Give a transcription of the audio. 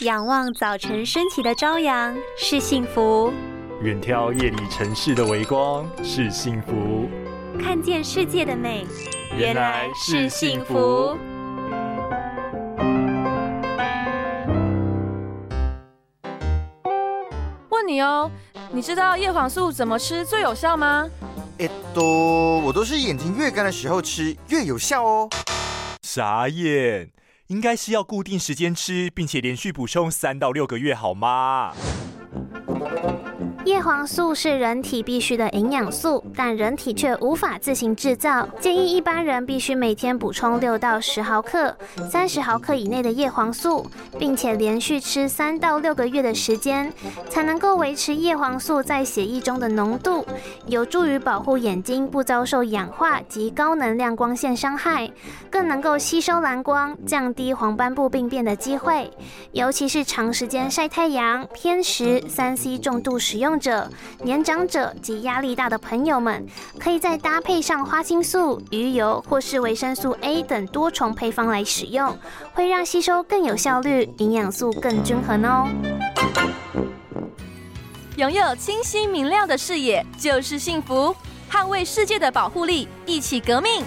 仰望早晨升起的朝阳是幸福，远眺夜里城市的微光是幸福，看见世界的美原来是幸福。问你哦，你知道叶黄素怎么吃最有效吗？えっと，我都是眼睛越干的时候吃越有效哦。傻眼， 应该是要固定时间吃，并且连续补充三到六个月，好吗？叶黄素是人体必需的营养素，但人体却无法自行制造。建议一般人必须每天补充六到十毫克、三十毫克以内的叶黄素，并且连续吃三到六个月的时间，才能够维持叶黄素在血液中的浓度，有助于保护眼睛不遭受氧化及高能量光线伤害，更能够吸收蓝光，降低黄斑部病变的机会。尤其是长时间晒太阳、偏食、三 C 重度使用者、年长者及压力大的朋友们，可以再搭配上花青素、鱼油或是维生素 A 等多重配方来使用，会让吸收更有效率，营养素更均衡哦。拥有清晰明亮的视野就是幸福，捍卫世界的保护力，一起革命。